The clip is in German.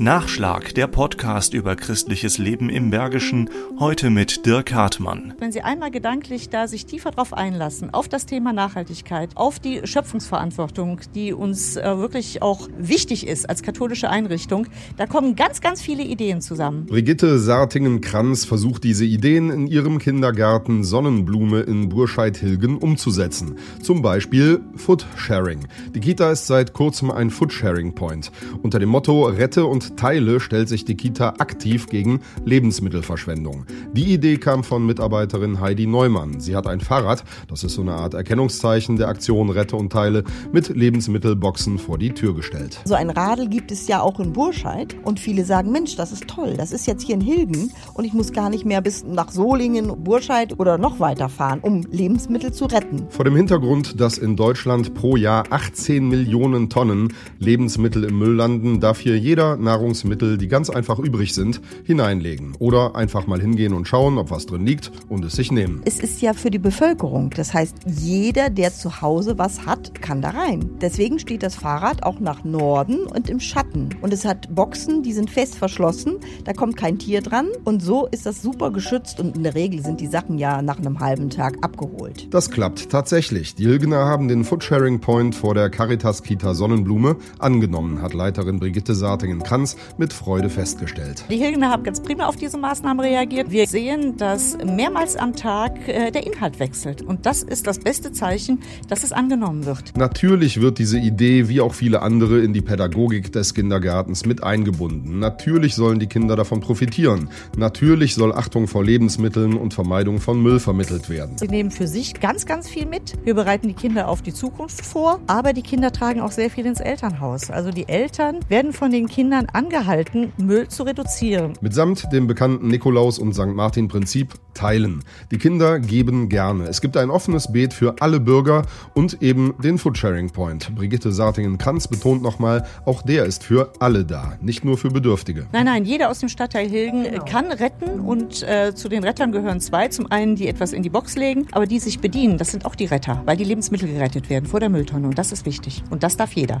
Nachschlag, der Podcast über christliches Leben im Bergischen, heute mit Dirk Hartmann. Wenn Sie einmal gedanklich da sich tiefer drauf einlassen, auf das Thema Nachhaltigkeit, auf die Schöpfungsverantwortung, die uns äh, wirklich auch wichtig ist als katholische Einrichtung, da kommen ganz, ganz viele Ideen zusammen. Brigitte Sartingen-Kranz versucht diese Ideen in ihrem Kindergarten Sonnenblume in Burscheid-Hilgen umzusetzen. Zum Beispiel Foodsharing. Die Kita ist seit kurzem ein Foodsharing-Point. Unter dem Motto Rette und Teile stellt sich die Kita aktiv gegen Lebensmittelverschwendung. Die Idee kam von Mitarbeiterin Heidi Neumann. Sie hat ein Fahrrad, das ist so eine Art Erkennungszeichen der Aktion Rette und Teile, mit Lebensmittelboxen vor die Tür gestellt. So ein Radl gibt es ja auch in Burscheid und viele sagen, Mensch, das ist toll, das ist jetzt hier in Hilgen und ich muss gar nicht mehr bis nach Solingen, Burscheid oder noch weiter fahren, um Lebensmittel zu retten. Vor dem Hintergrund, dass in Deutschland pro Jahr 18 Millionen Tonnen Lebensmittel im Müll landen, darf hier jeder nach Nahrungsmittel, die ganz einfach übrig sind, hineinlegen. Oder einfach mal hingehen und schauen, ob was drin liegt und es sich nehmen. Es ist ja für die Bevölkerung. Das heißt, jeder, der zu Hause was hat, kann da rein. Deswegen steht das Fahrrad auch nach Norden und im Schatten. Und es hat Boxen, die sind fest verschlossen. Da kommt kein Tier dran. Und so ist das super geschützt. Und in der Regel sind die Sachen ja nach einem halben Tag abgeholt. Das klappt tatsächlich. Die Hilgener haben den Foodsharing Point vor der Caritas Kita Sonnenblume angenommen, hat Leiterin Brigitte Sartingen-Kranz Konferenz mit Freude festgestellt. Die Hilgener haben ganz prima auf diese Maßnahmen reagiert. Wir sehen, dass mehrmals am Tag äh, der Inhalt wechselt. Und das ist das beste Zeichen, dass es angenommen wird. Natürlich wird diese Idee, wie auch viele andere, in die Pädagogik des Kindergartens mit eingebunden. Natürlich sollen die Kinder davon profitieren. Natürlich soll Achtung vor Lebensmitteln und Vermeidung von Müll vermittelt werden. Sie nehmen für sich ganz, ganz viel mit. Wir bereiten die Kinder auf die Zukunft vor, aber die Kinder tragen auch sehr viel ins Elternhaus. Also die Eltern werden von den Kindern angehalten, Müll zu reduzieren. Mitsamt dem bekannten Nikolaus- und St. Martin-Prinzip teilen. Die Kinder geben gerne. Es gibt ein offenes Beet für alle Bürger und eben den Foodsharing Point. Brigitte Sartingen-Kranz betont nochmal, auch der ist für alle da, nicht nur für Bedürftige. Nein, nein, jeder aus dem Stadtteil Hilgen genau. kann retten und äh, zu den Rettern gehören zwei. Zum einen, die etwas in die Box legen, aber die sich bedienen, das sind auch die Retter, weil die Lebensmittel gerettet werden vor der Mülltonne und das ist wichtig. Und das darf jeder.